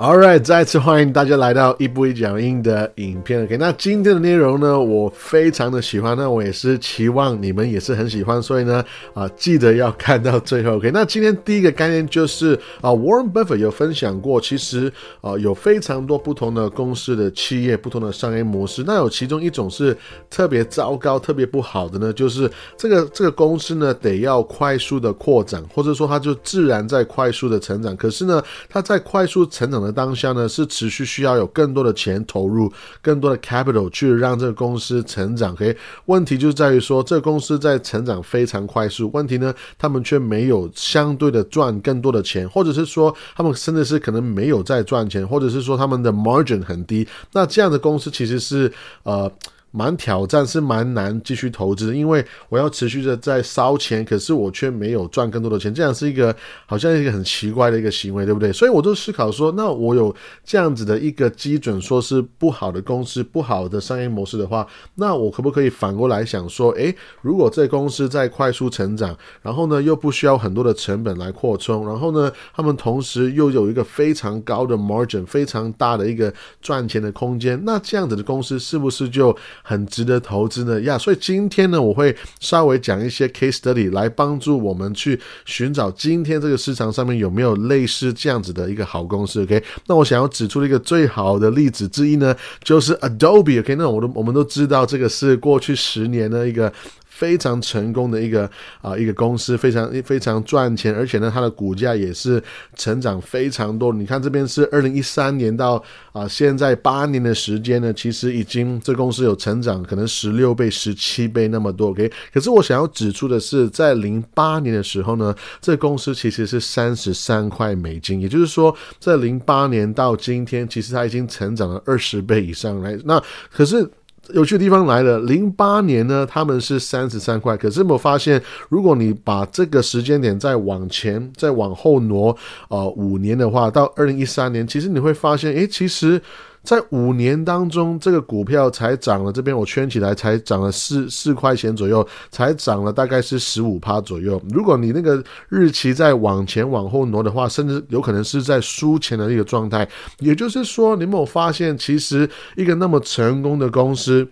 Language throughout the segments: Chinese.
All right，再次欢迎大家来到一步一脚印的影片。OK，那今天的内容呢，我非常的喜欢，那我也是期望你们也是很喜欢，所以呢，啊，记得要看到最后。OK，那今天第一个概念就是啊，Warren Buffett 有分享过，其实啊，有非常多不同的公司的企业，不同的商业模式。那有其中一种是特别糟糕、特别不好的呢，就是这个这个公司呢，得要快速的扩展，或者说它就自然在快速的成长。可是呢，它在快速成长的当下呢，是持续需要有更多的钱投入，更多的 capital 去让这个公司成长。OK，问题就在于说，这个公司在成长非常快速，问题呢，他们却没有相对的赚更多的钱，或者是说，他们甚至是可能没有在赚钱，或者是说他们的 margin 很低。那这样的公司其实是呃。蛮挑战，是蛮难继续投资，因为我要持续的在烧钱，可是我却没有赚更多的钱，这样是一个好像一个很奇怪的一个行为，对不对？所以我就思考说，那我有这样子的一个基准，说是不好的公司、不好的商业模式的话，那我可不可以反过来想说，诶，如果这公司在快速成长，然后呢又不需要很多的成本来扩充，然后呢他们同时又有一个非常高的 margin，非常大的一个赚钱的空间，那这样子的公司是不是就？很值得投资的呀，所以今天呢，我会稍微讲一些 case study 来帮助我们去寻找今天这个市场上面有没有类似这样子的一个好公司。OK，那我想要指出的一个最好的例子之一呢，就是 Adobe。OK，那我都我们都知道这个是过去十年的一个。非常成功的一个啊一个公司，非常非常赚钱，而且呢，它的股价也是成长非常多。你看这边是二零一三年到啊现在八年的时间呢，其实已经这公司有成长，可能十六倍、十七倍那么多。OK，可是我想要指出的是，在零八年的时候呢，这公司其实是三十三块美金，也就是说，在零八年到今天，其实它已经成长了二十倍以上来。那可是。有趣的地方来了，零八年呢，他们是三十三块。可是有没有发现，如果你把这个时间点再往前、再往后挪，呃，五年的话，到二零一三年，其实你会发现，诶，其实。在五年当中，这个股票才涨了，这边我圈起来才涨了四四块钱左右，才涨了大概是十五趴左右。如果你那个日期再往前往后挪的话，甚至有可能是在输钱的一个状态。也就是说，你有没有发现，其实一个那么成功的公司？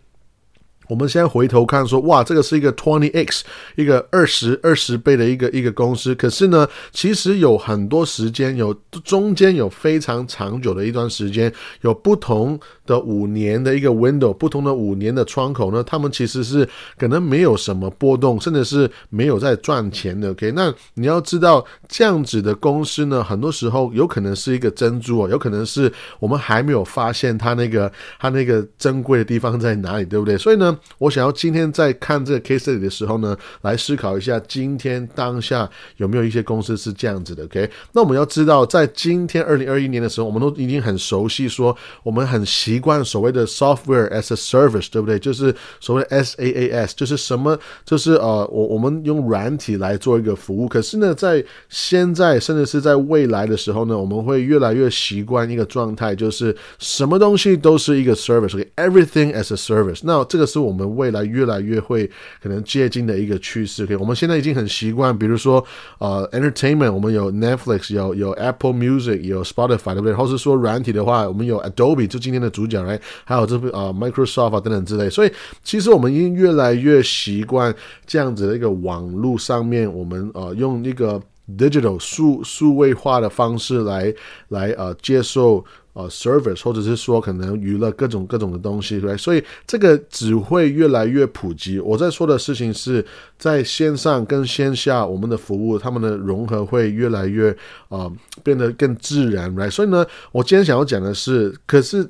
我们先回头看，说哇，这个是一个 twenty x，一个二十二十倍的一个一个公司。可是呢，其实有很多时间，有中间有非常长久的一段时间，有不同的五年的一个 window，不同的五年的窗口呢，他们其实是可能没有什么波动，甚至是没有在赚钱的。OK，那你要知道，这样子的公司呢，很多时候有可能是一个珍珠哦，有可能是我们还没有发现它那个它那个珍贵的地方在哪里，对不对？所以呢。我想要今天在看这个 case study 的时候呢，来思考一下今天当下有没有一些公司是这样子的。OK，那我们要知道，在今天二零二一年的时候，我们都已经很熟悉，说我们很习惯所谓的 software as a service，对不对？就是所谓 SaaS，就是什么？就是呃，我我们用软体来做一个服务。可是呢，在现在甚至是在未来的时候呢，我们会越来越习惯一个状态，就是什么东西都是一个 service，everything as a service。那这个是。我们未来越来越会可能接近的一个趋势。OK，我们现在已经很习惯，比如说呃，entertainment，我们有 Netflix，有有 Apple Music，有 Spotify，对不对？或是说软体的话，我们有 Adobe，就今天的主角来，还有这部啊 Microsoft 啊等等之类。所以其实我们已经越来越习惯这样子的一个网络上面，我们呃用一个 digital 数数位化的方式来来呃接受。呃，service 或者是说可能娱乐各种各种的东西，对，所以这个只会越来越普及。我在说的事情是在线上跟线下，我们的服务他们的融合会越来越啊变得更自然，来。所以呢，我今天想要讲的是，可是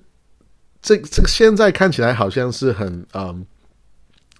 这这个现在看起来好像是很嗯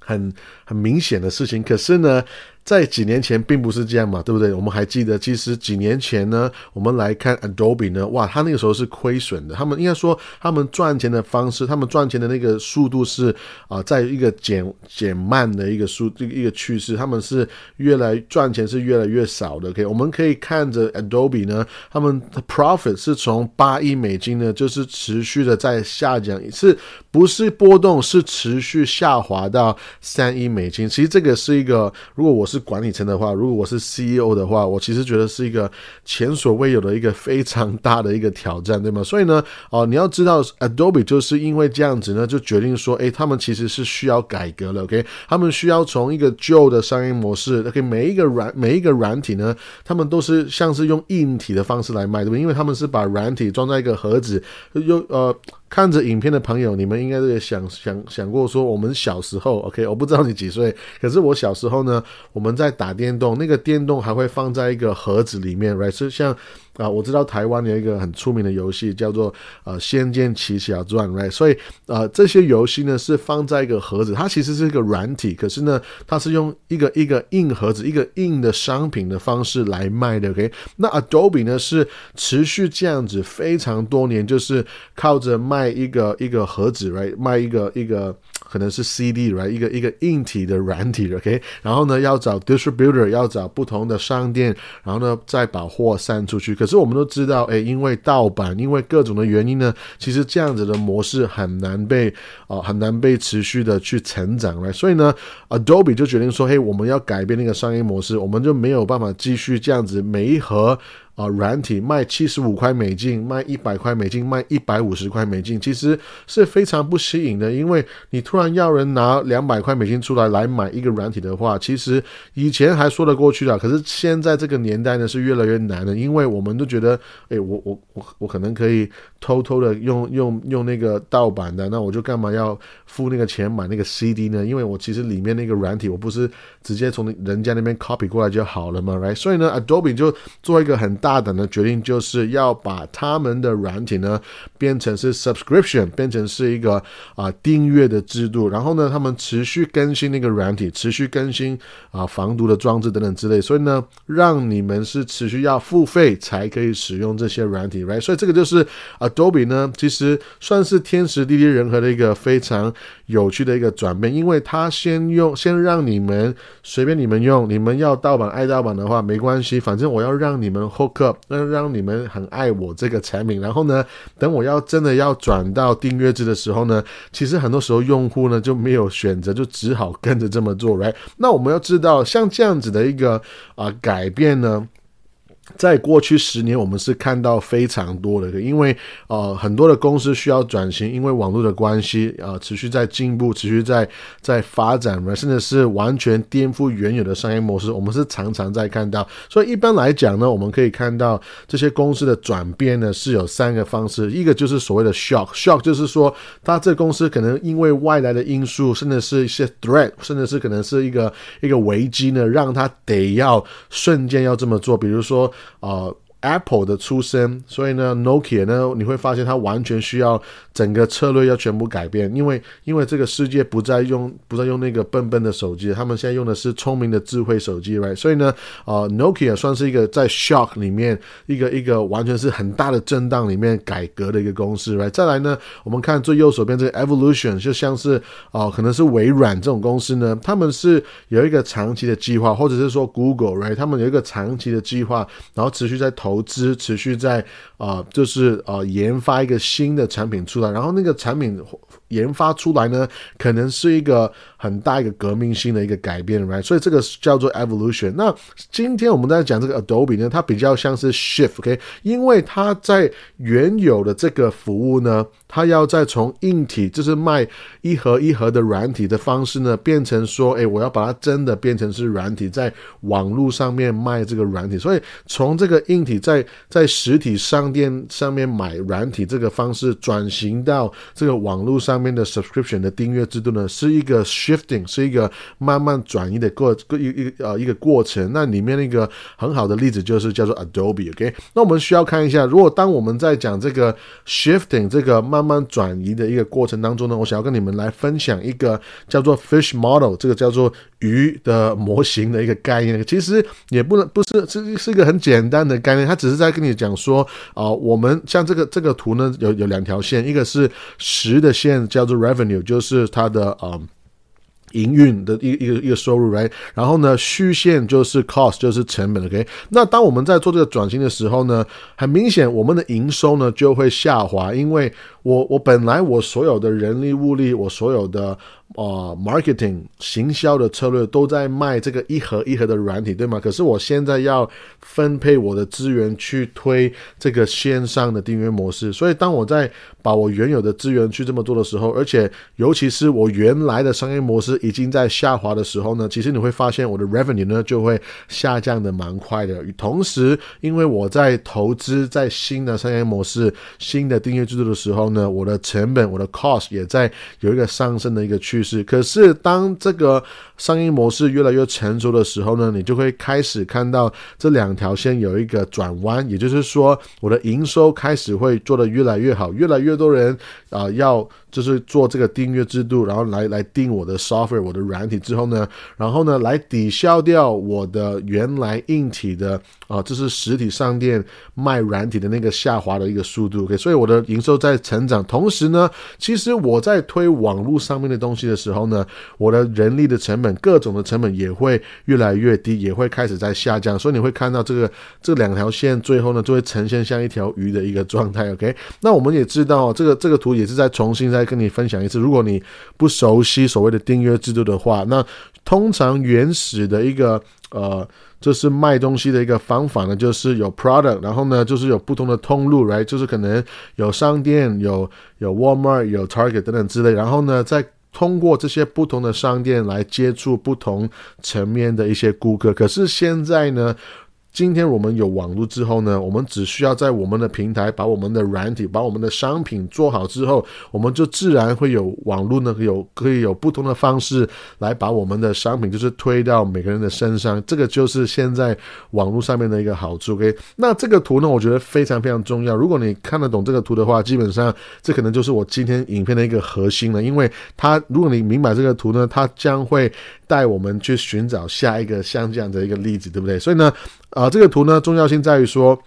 很很明显的事情，可是呢。在几年前并不是这样嘛，对不对？我们还记得，其实几年前呢，我们来看 Adobe 呢，哇，他那个时候是亏损的。他们应该说，他们赚钱的方式，他们赚钱的那个速度是啊，在一个减减慢的一个速一个一个趋势。他们是越来赚钱是越来越少的。OK，我们可以看着 Adobe 呢，他们的 profit 是从八亿美金呢，就是持续的在下降，是不是波动？是持续下滑到三亿美金。其实这个是一个，如果我是管理层的话，如果我是 CEO 的话，我其实觉得是一个前所未有的一个非常大的一个挑战，对吗？所以呢，哦，你要知道，Adobe 就是因为这样子呢，就决定说，诶，他们其实是需要改革了，OK？他们需要从一个旧的商业模式，OK？每一个软每一个软体呢，他们都是像是用硬体的方式来卖，对不？因为他们是把软体装在一个盒子，又呃。看着影片的朋友，你们应该也想想想过说，我们小时候，OK，我不知道你几岁，可是我小时候呢，我们们在打电动，那个电动还会放在一个盒子里面，right？是像。啊，我知道台湾有一个很出名的游戏叫做呃《仙剑奇侠传》，right？所以呃这些游戏呢是放在一个盒子，它其实是一个软体，可是呢它是用一个一个硬盒子、一个硬的商品的方式来卖的，OK？那 Adobe 呢是持续这样子非常多年，就是靠着卖一个一个盒子，right？卖一个一个。可能是 CD，right，一个一个硬体的软体，OK，然后呢，要找 distributor，要找不同的商店，然后呢，再把货散出去。可是我们都知道，哎，因为盗版，因为各种的原因呢，其实这样子的模式很难被啊，很难被持续的去成长，right？所以呢，Adobe 就决定说，嘿，我们要改变那个商业模式，我们就没有办法继续这样子每一盒。啊，软体卖七十五块美金，卖一百块美金，卖一百五十块美金，其实是非常不吸引的。因为你突然要人拿两百块美金出来来买一个软体的话，其实以前还说得过去的，可是现在这个年代呢是越来越难了。因为我们都觉得，哎，我我我我可能可以偷偷的用用用那个盗版的，那我就干嘛要付那个钱买那个 CD 呢？因为我其实里面那个软体我不是直接从人家那边 copy 过来就好了嘛，right？所以呢，Adobe 就做一个很大。大胆的决定就是要把他们的软体呢变成是 subscription，变成是一个啊订阅的制度。然后呢，他们持续更新那个软体，持续更新啊防毒的装置等等之类。所以呢，让你们是持续要付费才可以使用这些软体，right？所以这个就是 Adobe 呢，其实算是天时地利人和的一个非常有趣的一个转变，因为他先用，先让你们随便你们用，你们要盗版爱盗版的话没关系，反正我要让你们 hook up，那让你们很爱我这个产品，然后呢，等我要真的要转到订阅制的时候呢，其实很多时候用户呢就没有选择，就只好跟着这么做，right？那我们要知道，像这样子的一个啊改变呢。在过去十年，我们是看到非常多的，因为呃很多的公司需要转型，因为网络的关系啊，持续在进步，持续在在发展，甚至是完全颠覆原有的商业模式。我们是常常在看到，所以一般来讲呢，我们可以看到这些公司的转变呢是有三个方式，一个就是所谓的 shock，shock 就是说，它这公司可能因为外来的因素，甚至是一些 threat，甚至是可能是一个一个危机呢，让它得要瞬间要这么做，比如说。呃。Apple 的出身，所以呢，Nokia 呢，你会发现它完全需要整个策略要全部改变，因为因为这个世界不再用不再用那个笨笨的手机，他们现在用的是聪明的智慧手机，right？所以呢，呃，Nokia 算是一个在 shock 里面一个一个完全是很大的震荡里面改革的一个公司，right？再来呢，我们看最右手边这个 Evolution，就像是哦，可能是微软这种公司呢，他们是有一个长期的计划，或者是说 Google，right？他们有一个长期的计划，然后持续在投。投资持续在啊，就是啊，研发一个新的产品出来，然后那个产品。研发出来呢，可能是一个很大一个革命性的一个改变，right？所以这个叫做 evolution。那今天我们在讲这个 Adobe 呢，它比较像是 shift，OK？因为它在原有的这个服务呢，它要再从硬体，就是卖一盒一盒的软体的方式呢，变成说，哎，我要把它真的变成是软体，在网络上面卖这个软体。所以从这个硬体在在实体商店上面买软体这个方式，转型到这个网络上。面的 subscription 的订阅制度呢，是一个 shifting，是一个慢慢转移的过一一呃一个过程。那里面那个很好的例子就是叫做 Adobe，OK？那我们需要看一下，如果当我们在讲这个 shifting 这个慢慢转移的一个过程当中呢，我想要跟你们来分享一个叫做 fish model，这个叫做鱼的模型的一个概念。其实也不能不是是是一个很简单的概念，它只是在跟你讲说啊，我们像这个这个图呢，有有两条线，一个是十的线。叫做 revenue，就是它的呃营运的一一个一个收入，right？然后呢，虚线就是 cost，就是成本，OK？那当我们在做这个转型的时候呢，很明显我们的营收呢就会下滑，因为我我本来我所有的人力物力，我所有的呃 marketing 行销的策略都在卖这个一盒一盒的软体，对吗？可是我现在要分配我的资源去推这个线上的订阅模式，所以当我在把我原有的资源去这么做的时候，而且尤其是我原来的商业模式已经在下滑的时候呢，其实你会发现我的 revenue 呢就会下降的蛮快的。同时，因为我在投资在新的商业模式、新的订阅制度的时候呢，我的成本、我的 cost 也在有一个上升的一个趋势。可是，当这个商业模式越来越成熟的时候呢，你就会开始看到这两条线有一个转弯，也就是说，我的营收开始会做得越来越好，越来越多人啊要。就是做这个订阅制度，然后来来订我的 software，我的软体之后呢，然后呢来抵消掉我的原来硬体的啊，这是实体商店卖软体的那个下滑的一个速度。OK，所以我的营收在成长，同时呢，其实我在推网络上面的东西的时候呢，我的人力的成本、各种的成本也会越来越低，也会开始在下降。所以你会看到这个这两条线最后呢，就会呈现像一条鱼的一个状态。OK，那我们也知道这个这个图也是在重新。再跟你分享一次，如果你不熟悉所谓的订阅制度的话，那通常原始的一个呃，就是卖东西的一个方法呢，就是有 product，然后呢，就是有不同的通路，right，就是可能有商店，有有 Walmart，有 Target 等等之类，然后呢，再通过这些不同的商店来接触不同层面的一些顾客。可是现在呢？今天我们有网络之后呢，我们只需要在我们的平台把我们的软体、把我们的商品做好之后，我们就自然会有网络呢，有可以有不同的方式来把我们的商品就是推到每个人的身上。这个就是现在网络上面的一个好处。OK，那这个图呢，我觉得非常非常重要。如果你看得懂这个图的话，基本上这可能就是我今天影片的一个核心了。因为它，如果你明白这个图呢，它将会带我们去寻找下一个像这样的一个例子，对不对？所以呢。啊，这个图呢，重要性在于说，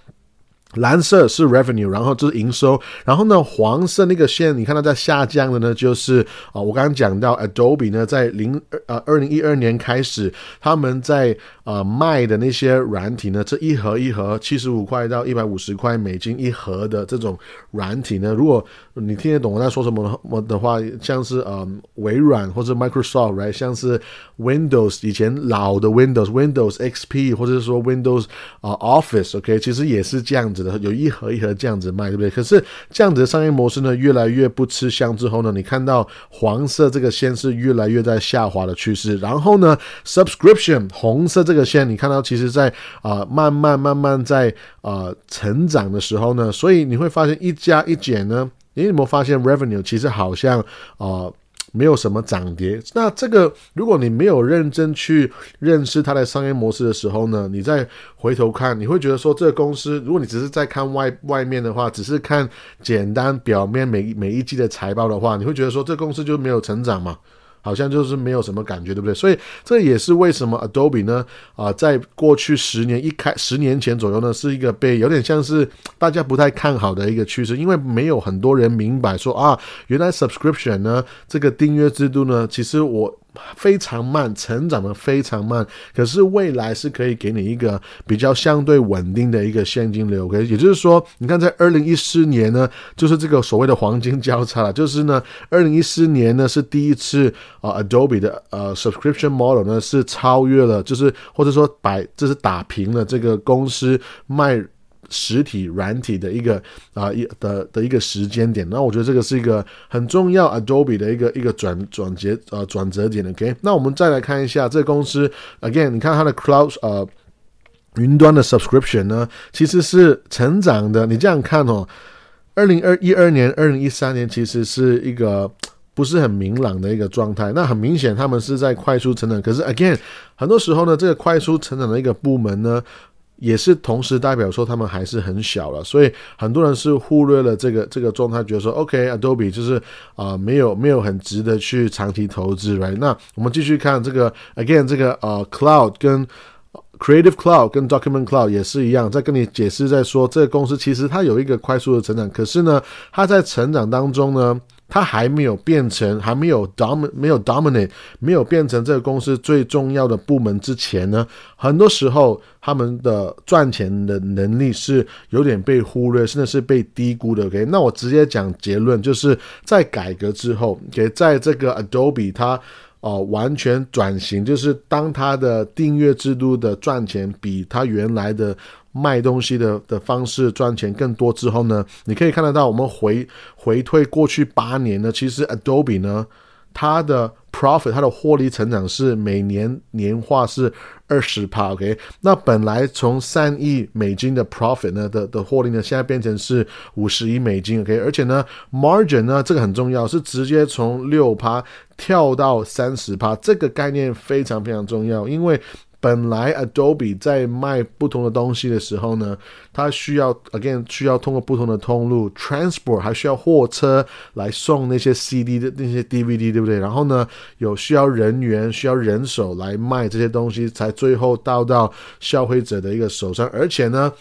蓝色是 revenue，然后就是营收，然后呢，黄色那个线，你看到在下降的呢，就是啊，我刚刚讲到 Adobe 呢，在零呃二零一二年开始，他们在。呃，卖的那些软体呢？这一盒一盒七十五块到一百五十块美金一盒的这种软体呢？如果你听得懂我在说什么么的话，像是呃微软或者 Microsoft，right？像是 Windows 以前老的 Windows，Windows XP 或者是说 Windows 啊 Office，OK，其实也是这样子的，有一盒一盒这样子卖，对不对？可是这样子的商业模式呢，越来越不吃香之后呢，你看到黄色这个线是越来越在下滑的趋势，然后呢，Subscription 红色。这这个线你看到，其实在啊慢慢慢慢在啊成长的时候呢，所以你会发现一加一减呢，你有没有发现 revenue 其实好像啊没有什么涨跌？那这个如果你没有认真去认识它的商业模式的时候呢，你再回头看，你会觉得说这个公司，如果你只是在看外外面的话，只是看简单表面每每一季的财报的话，你会觉得说这公司就没有成长嘛？好像就是没有什么感觉，对不对？所以这也是为什么 Adobe 呢？啊，在过去十年一开十年前左右呢，是一个被有点像是大家不太看好的一个趋势，因为没有很多人明白说啊，原来 subscription 呢，这个订阅制度呢，其实我。非常慢，成长的非常慢，可是未来是可以给你一个比较相对稳定的一个现金流。OK，也就是说，你看在二零一四年呢，就是这个所谓的黄金交叉了，就是呢，二零一四年呢是第一次啊，Adobe 的呃 subscription model 呢是超越了，就是或者说摆这是打平了这个公司卖。实体软体的一个啊一的的一个时间点，那我觉得这个是一个很重要 Adobe 的一个一个转转折呃转折点 OK，那我们再来看一下这个公司 Again，你看它的 Cloud 呃云端的 Subscription 呢，其实是成长的。你这样看哦，二零二一二年、二零一三年其实是一个不是很明朗的一个状态。那很明显，他们是在快速成长。可是 Again，很多时候呢，这个快速成长的一个部门呢。也是同时代表说他们还是很小了，所以很多人是忽略了这个这个状态，觉得说 OK，Adobe 就是啊没有没有很值得去长期投资，right？那我们继续看这个 again 这个呃 Cloud 跟 Creative Cloud 跟 Document Cloud 也是一样，在跟你解释在说这个公司其实它有一个快速的成长，可是呢它在成长当中呢。它还没有变成，还没有 dom 没有 dominate，没有变成这个公司最重要的部门之前呢，很多时候他们的赚钱的能力是有点被忽略，甚至是被低估的。OK，那我直接讲结论，就是在改革之后，OK，在这个 Adobe 它哦完全转型，就是当他的订阅制度的赚钱比他原来的。卖东西的的方式赚钱更多之后呢，你可以看得到，我们回回退过去八年呢，其实 Adobe 呢，它的 profit 它的获利成长是每年年化是二十帕，OK，那本来从三亿美金的 profit 呢的的获利呢，现在变成是五十亿美金，OK，而且呢 margin 呢这个很重要，是直接从六趴跳到三十趴，这个概念非常非常重要，因为。本来 Adobe 在卖不同的东西的时候呢，它需要 again 需要通过不同的通路 transport，还需要货车来送那些 CD 的那些 DVD，对不对？然后呢，有需要人员需要人手来卖这些东西，才最后到到消费者的一个手上，而且呢。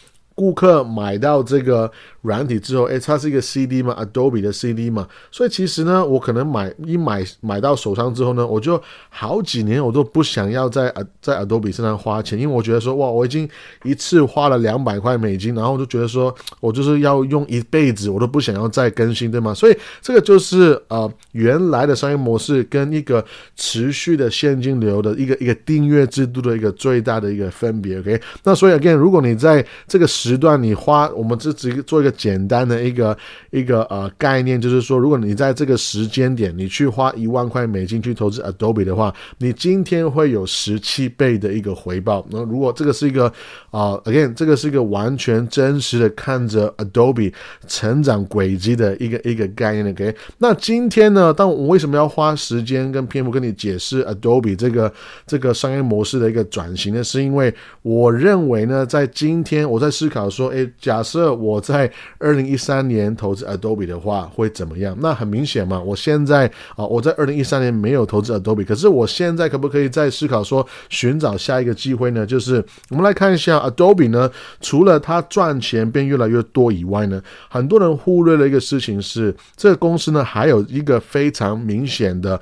顾客买到这个软体之后，诶，它是一个 CD 嘛，Adobe 的 CD 嘛，所以其实呢，我可能买一买买到手上之后呢，我就好几年我都不想要在在 Adobe 身上花钱，因为我觉得说，哇，我已经一次花了两百块美金，然后我就觉得说我就是要用一辈子，我都不想要再更新，对吗？所以这个就是呃原来的商业模式跟一个持续的现金流的一个一个订阅制度的一个最大的一个分别。OK，那所以 again，如果你在这个时时段你花，我们这只做一个简单的一个一个呃概念，就是说，如果你在这个时间点你去花一万块美金去投资 Adobe 的话，你今天会有十七倍的一个回报。那如果这个是一个啊，again，这个是一个完全真实的看着 Adobe 成长轨迹的一个一个概念。OK，那今天呢，当我为什么要花时间跟篇幅跟你解释 Adobe 这个这个商业模式的一个转型呢？是因为我认为呢，在今天我在思考。说，诶，假设我在二零一三年投资 Adobe 的话，会怎么样？那很明显嘛，我现在啊，我在二零一三年没有投资 Adobe，可是我现在可不可以再思考说，寻找下一个机会呢？就是我们来看一下 Adobe 呢，除了它赚钱变越来越多以外呢，很多人忽略了一个事情是，这个公司呢，还有一个非常明显的。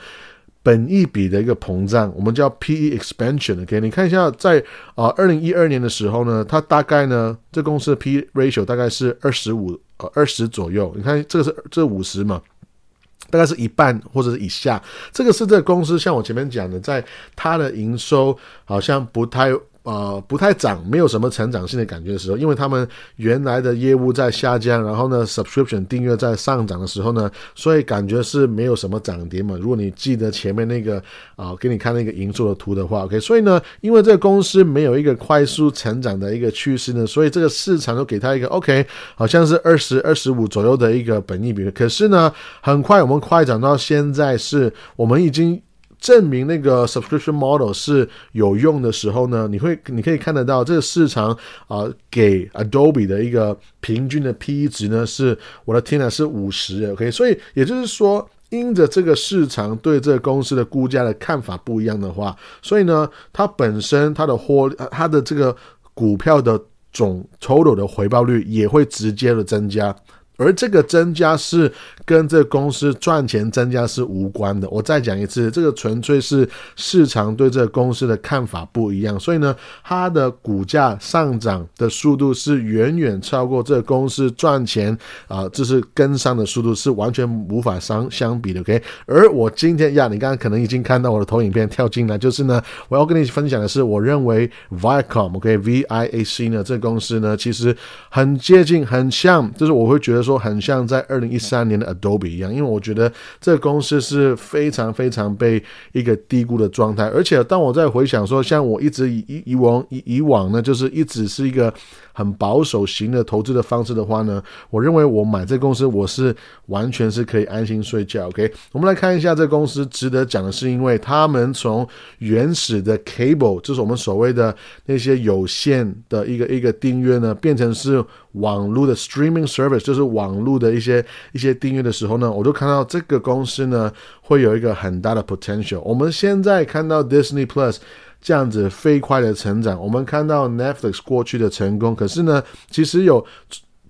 本一笔的一个膨胀，我们叫 P/E expansion。OK，你看一下，在啊二零一二年的时候呢，它大概呢，这公司的 P ratio 大概是二十五呃二十左右。你看这个是这五十嘛，大概是一半或者是以下。这个是这个公司像我前面讲的，在它的营收好像不太。呃，不太涨，没有什么成长性的感觉的时候，因为他们原来的业务在下降，然后呢，subscription 订阅在上涨的时候呢，所以感觉是没有什么涨跌嘛。如果你记得前面那个啊，给你看那个营收的图的话，OK，所以呢，因为这个公司没有一个快速成长的一个趋势呢，所以这个市场就给他一个 OK，好像是二十二十五左右的一个本益比。可是呢，很快我们快涨到现在，是我们已经。证明那个 subscription model 是有用的时候呢，你会你可以看得到这个市场啊，给 Adobe 的一个平均的 P/E 值呢，是我的天呐，是五十，OK，所以也就是说，因着这个市场对这个公司的估价的看法不一样的话，所以呢，它本身它的获它的这个股票的总 total 的回报率也会直接的增加。而这个增加是跟这个公司赚钱增加是无关的。我再讲一次，这个纯粹是市场对这个公司的看法不一样，所以呢，它的股价上涨的速度是远远超过这个公司赚钱啊，这是跟上的速度是完全无法相相比的。OK，而我今天呀，你刚刚可能已经看到我的投影片跳进来，就是呢，我要跟你分享的是，我认为 Viacom，OK，V I A C 呢，这公司呢，其实很接近，很像，就是我会觉得。说很像在二零一三年的 Adobe 一样，因为我觉得这个公司是非常非常被一个低估的状态，而且当我在回想说，像我一直以以以往以以往呢，就是一直是一个。很保守型的投资的方式的话呢，我认为我买这公司我是完全是可以安心睡觉。OK，我们来看一下这公司值得讲的是，因为他们从原始的 cable，就是我们所谓的那些有线的一个一个订阅呢，变成是网络的 streaming service，就是网络的一些一些订阅的时候呢，我就看到这个公司呢会有一个很大的 potential。我们现在看到 Disney Plus。这样子飞快的成长，我们看到 Netflix 过去的成功，可是呢，其实有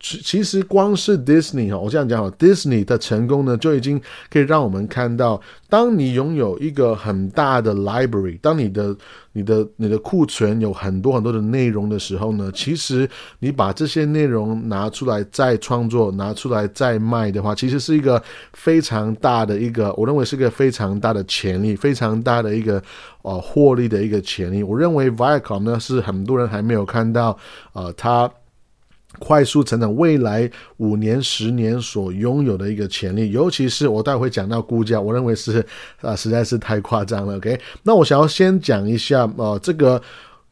其其实光是 Disney 哈，我这样讲哈，Disney 的成功呢，就已经可以让我们看到，当你拥有一个很大的 library，当你的、你的、你的库存有很多很多的内容的时候呢，其实你把这些内容拿出来再创作，拿出来再卖的话，其实是一个非常大的一个，我认为是个非常大的潜力，非常大的一个呃获利的一个潜力。我认为 Viacom 呢是很多人还没有看到，呃，它。快速成长，未来五年、十年所拥有的一个潜力，尤其是我待会讲到估价，我认为是啊，实在是太夸张了。OK，那我想要先讲一下，呃，这个。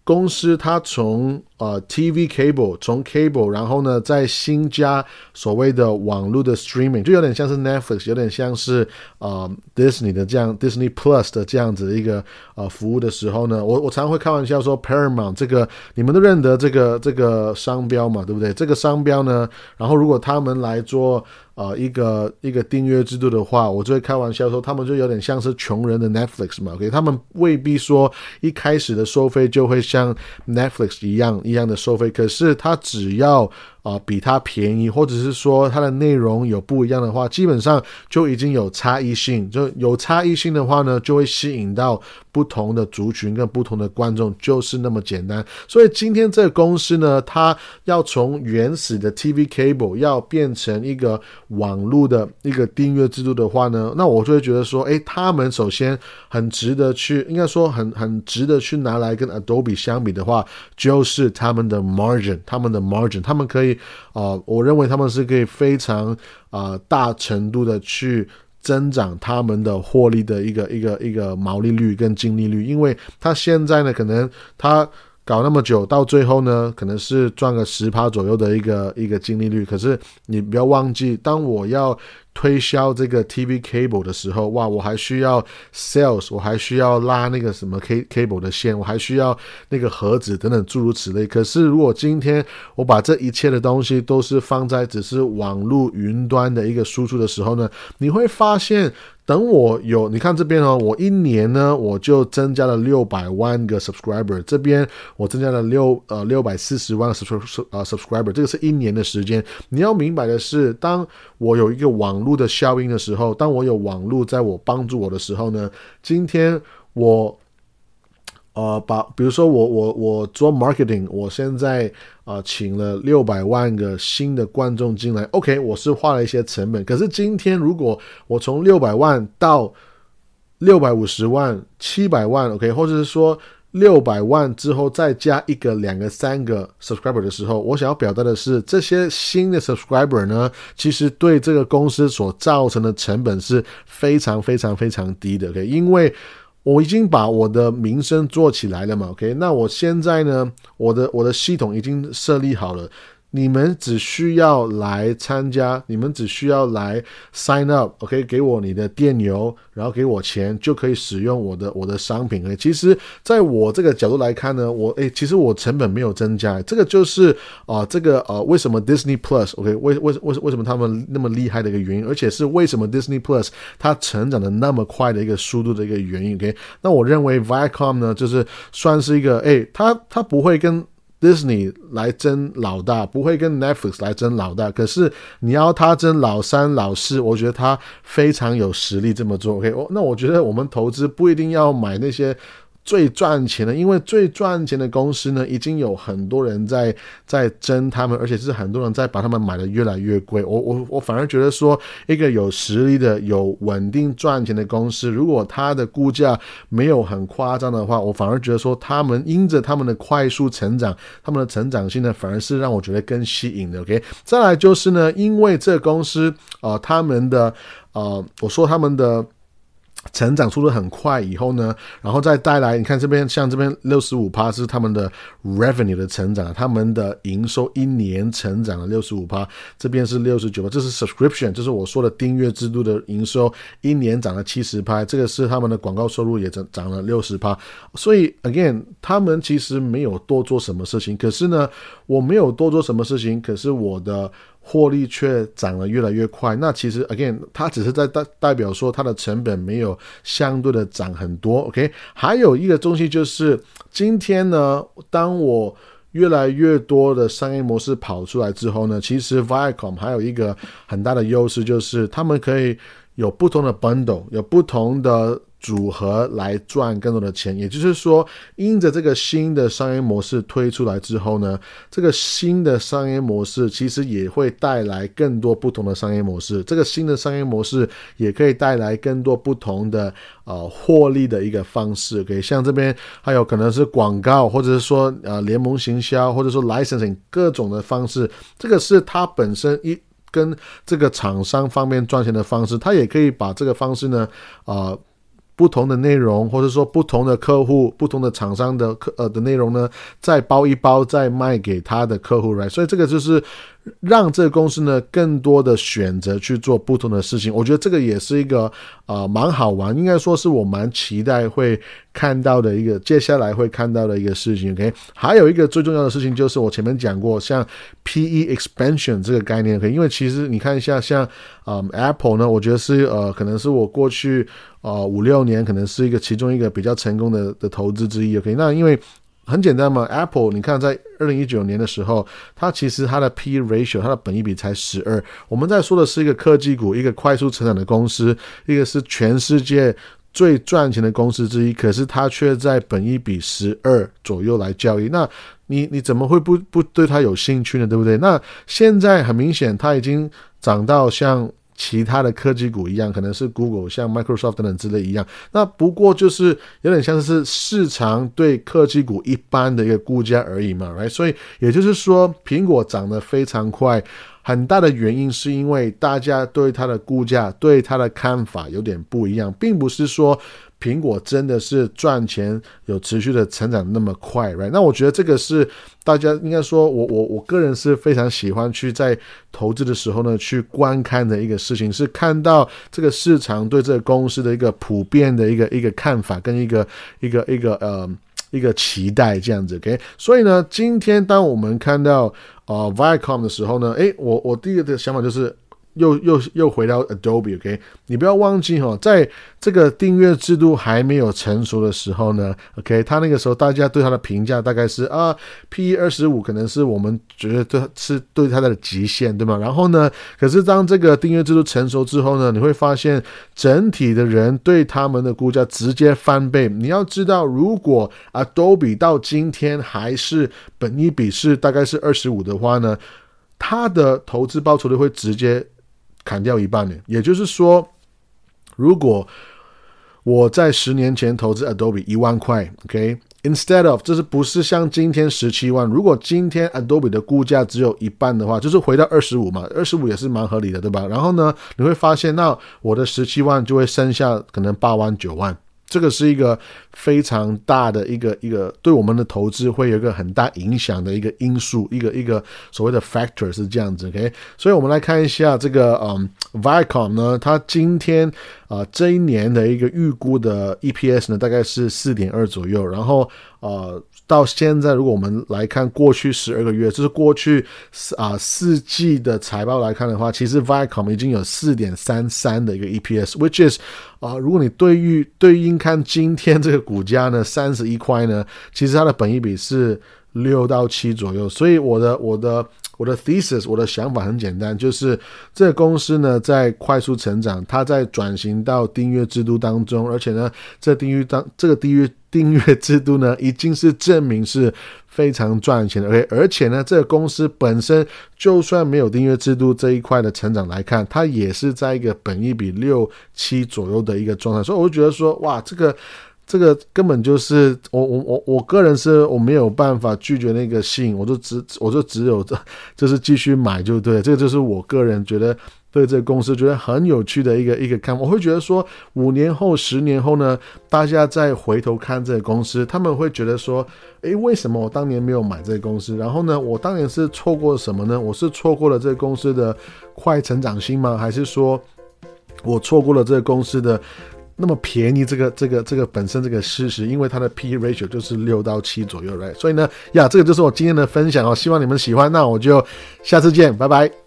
公司它从呃 TV cable 从 cable，然后呢在新加所谓的网络的 streaming，就有点像是 Netflix，有点像是呃 Disney 的这样 Disney Plus 的这样子一个呃服务的时候呢，我我常常会开玩笑说 Paramount 这个你们都认得这个这个商标嘛，对不对？这个商标呢，然后如果他们来做。呃，一个一个订阅制度的话，我就会开玩笑说，他们就有点像是穷人的 Netflix 嘛，OK，他们未必说一开始的收费就会像 Netflix 一样一样的收费，可是它只要。啊，比它便宜，或者是说它的内容有不一样的话，基本上就已经有差异性。就有差异性的话呢，就会吸引到不同的族群跟不同的观众，就是那么简单。所以今天这个公司呢，它要从原始的 TV cable 要变成一个网络的一个订阅制度的话呢，那我就会觉得说，诶，他们首先很值得去，应该说很很值得去拿来跟 Adobe 相比的话，就是他们的 margin，他们的 margin，他们可以。啊，我认为他们是可以非常啊大程度的去增长他们的获利的一个一个一个毛利率跟净利率，因为他现在呢，可能他搞那么久，到最后呢，可能是赚个十趴左右的一个一个净利率，可是你不要忘记，当我要。推销这个 TV cable 的时候，哇，我还需要 sales，我还需要拉那个什么 K cable 的线，我还需要那个盒子等等诸如此类。可是如果今天我把这一切的东西都是放在只是网络云端的一个输出的时候呢，你会发现。等我有，你看这边哦，我一年呢，我就增加了六百万个 subscriber，这边我增加了六呃六百四十万 subscriber 呃 subscriber，这个是一年的时间。你要明白的是，当我有一个网络的效应的时候，当我有网络在我帮助我的时候呢，今天我。呃，把比如说我我我做 marketing，我现在啊请了六百万个新的观众进来，OK，我是花了一些成本。可是今天如果我从六百万到六百五十万、七百万，OK，或者是说六百万之后再加一个、两个、三个 subscriber 的时候，我想要表达的是，这些新的 subscriber 呢，其实对这个公司所造成的成本是非常非常非常低的，OK，因为。我已经把我的名声做起来了嘛，OK？那我现在呢，我的我的系统已经设立好了。你们只需要来参加，你们只需要来 sign up，OK，给我你的电邮，然后给我钱，就可以使用我的我的商品。诶，其实在我这个角度来看呢，我诶，其实我成本没有增加，这个就是啊，这个呃，为什么 Disney Plus，OK，为为为为什么他们那么厉害的一个原因，而且是为什么 Disney Plus 它成长的那么快的一个速度的一个原因。OK，那我认为 Viacom 呢，就是算是一个诶，它它不会跟。Disney 来争老大，不会跟 Netflix 来争老大。可是你要他争老三、老四，我觉得他非常有实力这么做。OK，那我觉得我们投资不一定要买那些。最赚钱的，因为最赚钱的公司呢，已经有很多人在在争他们，而且是很多人在把他们买的越来越贵。我我我反而觉得说，一个有实力的、有稳定赚钱的公司，如果它的估价没有很夸张的话，我反而觉得说，他们因着他们的快速成长，他们的成长性呢，反而是让我觉得更吸引的。OK，再来就是呢，因为这公司啊，他们的呃，我说他们的。成长速度很快，以后呢，然后再带来，你看这边像这边六十五趴是他们的 revenue 的成长，他们的营收一年成长了六十五趴，这边是六十九趴，这是 subscription，就是我说的订阅制度的营收一年涨了七十趴，这个是他们的广告收入也涨涨了六十趴，所以 again，他们其实没有多做什么事情，可是呢，我没有多做什么事情，可是我的。获利却涨得越来越快，那其实 again，它只是在代代表说它的成本没有相对的涨很多。OK，还有一个东西就是今天呢，当我越来越多的商业模式跑出来之后呢，其实 Viacom 还有一个很大的优势，就是他们可以有不同的 bundle，有不同的。组合来赚更多的钱，也就是说，因着这个新的商业模式推出来之后呢，这个新的商业模式其实也会带来更多不同的商业模式。这个新的商业模式也可以带来更多不同的呃获利的一个方式。可以像这边还有可能是广告，或者是说呃联盟行销，或者说 licensing 各种的方式。这个是它本身一跟这个厂商方面赚钱的方式，他也可以把这个方式呢啊。不同的内容，或者说不同的客户、不同的厂商的客呃的内容呢，再包一包，再卖给他的客户来，所以这个就是。让这个公司呢更多的选择去做不同的事情，我觉得这个也是一个啊蛮好玩，应该说是我蛮期待会看到的一个接下来会看到的一个事情。OK，还有一个最重要的事情就是我前面讲过，像 PE expansion 这个概念，OK，因为其实你看一下像啊 Apple 呢，我觉得是呃可能是我过去啊五六年可能是一个其中一个比较成功的的投资之一。OK，那因为很简单嘛，Apple，你看在二零一九年的时候，它其实它的 P ratio，它的本益比才十二。我们在说的是一个科技股，一个快速成长的公司，一个是全世界最赚钱的公司之一，可是它却在本益比十二左右来交易。那你你怎么会不不对它有兴趣呢？对不对？那现在很明显，它已经涨到像。其他的科技股一样，可能是 Google、像 Microsoft 等等之类一样。那不过就是有点像是市场对科技股一般的一个估价而已嘛，right？所以也就是说，苹果涨得非常快，很大的原因是因为大家对它的估价、对它的看法有点不一样，并不是说。苹果真的是赚钱有持续的成长那么快，right？那我觉得这个是大家应该说，我我我个人是非常喜欢去在投资的时候呢去观看的一个事情，是看到这个市场对这个公司的一个普遍的一个一个看法跟一个一个一个呃一个期待这样子，OK？所以呢，今天当我们看到呃 Viacom 的时候呢，诶，我我第一个的想法就是。又又又回到 Adobe，OK，你不要忘记哈，在这个订阅制度还没有成熟的时候呢，OK，他那个时候大家对他的评价大概是啊，P 二十五可能是我们觉得对是对他的极限，对吗？然后呢，可是当这个订阅制度成熟之后呢，你会发现整体的人对他们的估价直接翻倍。你要知道，如果 Adobe 到今天还是本一比是大概是二十五的话呢，它的投资报酬率会直接。砍掉一半呢，也就是说，如果我在十年前投资 Adobe 一万块，OK，instead of 这是不是像今天十七万？如果今天 Adobe 的估价只有一半的话，就是回到二十五嘛，二十五也是蛮合理的，对吧？然后呢，你会发现，那我的十七万就会剩下可能八万九万。这个是一个非常大的一个一个对我们的投资会有一个很大影响的一个因素，一个一个所谓的 factor 是这样子，OK？所以我们来看一下这个嗯，Viacom 呢，它今天啊这一年的一个预估的 EPS 呢，大概是四点二左右，然后呃。到现在，如果我们来看过去十二个月，就是过去啊四季的财报来看的话，其实 Viacom 已经有四点三三的一个 EPS，which is 啊，如果你对于对应看今天这个股价呢，三十一块呢，其实它的本益比是六到七左右，所以我的我的。我的 thesis，我的想法很简单，就是这个公司呢在快速成长，它在转型到订阅制度当中，而且呢，这订阅当这个订阅订阅制度呢，已经是证明是非常赚钱的。OK，而且呢，这个公司本身就算没有订阅制度这一块的成长来看，它也是在一个本益比六七左右的一个状态，所以我就觉得说，哇，这个。这个根本就是我我我我个人是我没有办法拒绝那个信，我就只我就只有这 就是继续买就对，这个就是我个人觉得对这个公司觉得很有趣的一个一个看法，我会觉得说五年后十年后呢，大家再回头看这个公司，他们会觉得说，诶，为什么我当年没有买这个公司？然后呢，我当年是错过了什么呢？我是错过了这个公司的快成长性吗？还是说我错过了这个公司的？那么便宜，这个这个这个本身这个事实，因为它的 P ratio 就是六到七左右，right？所以呢，呀，这个就是我今天的分享哦，希望你们喜欢，那我就下次见，拜拜。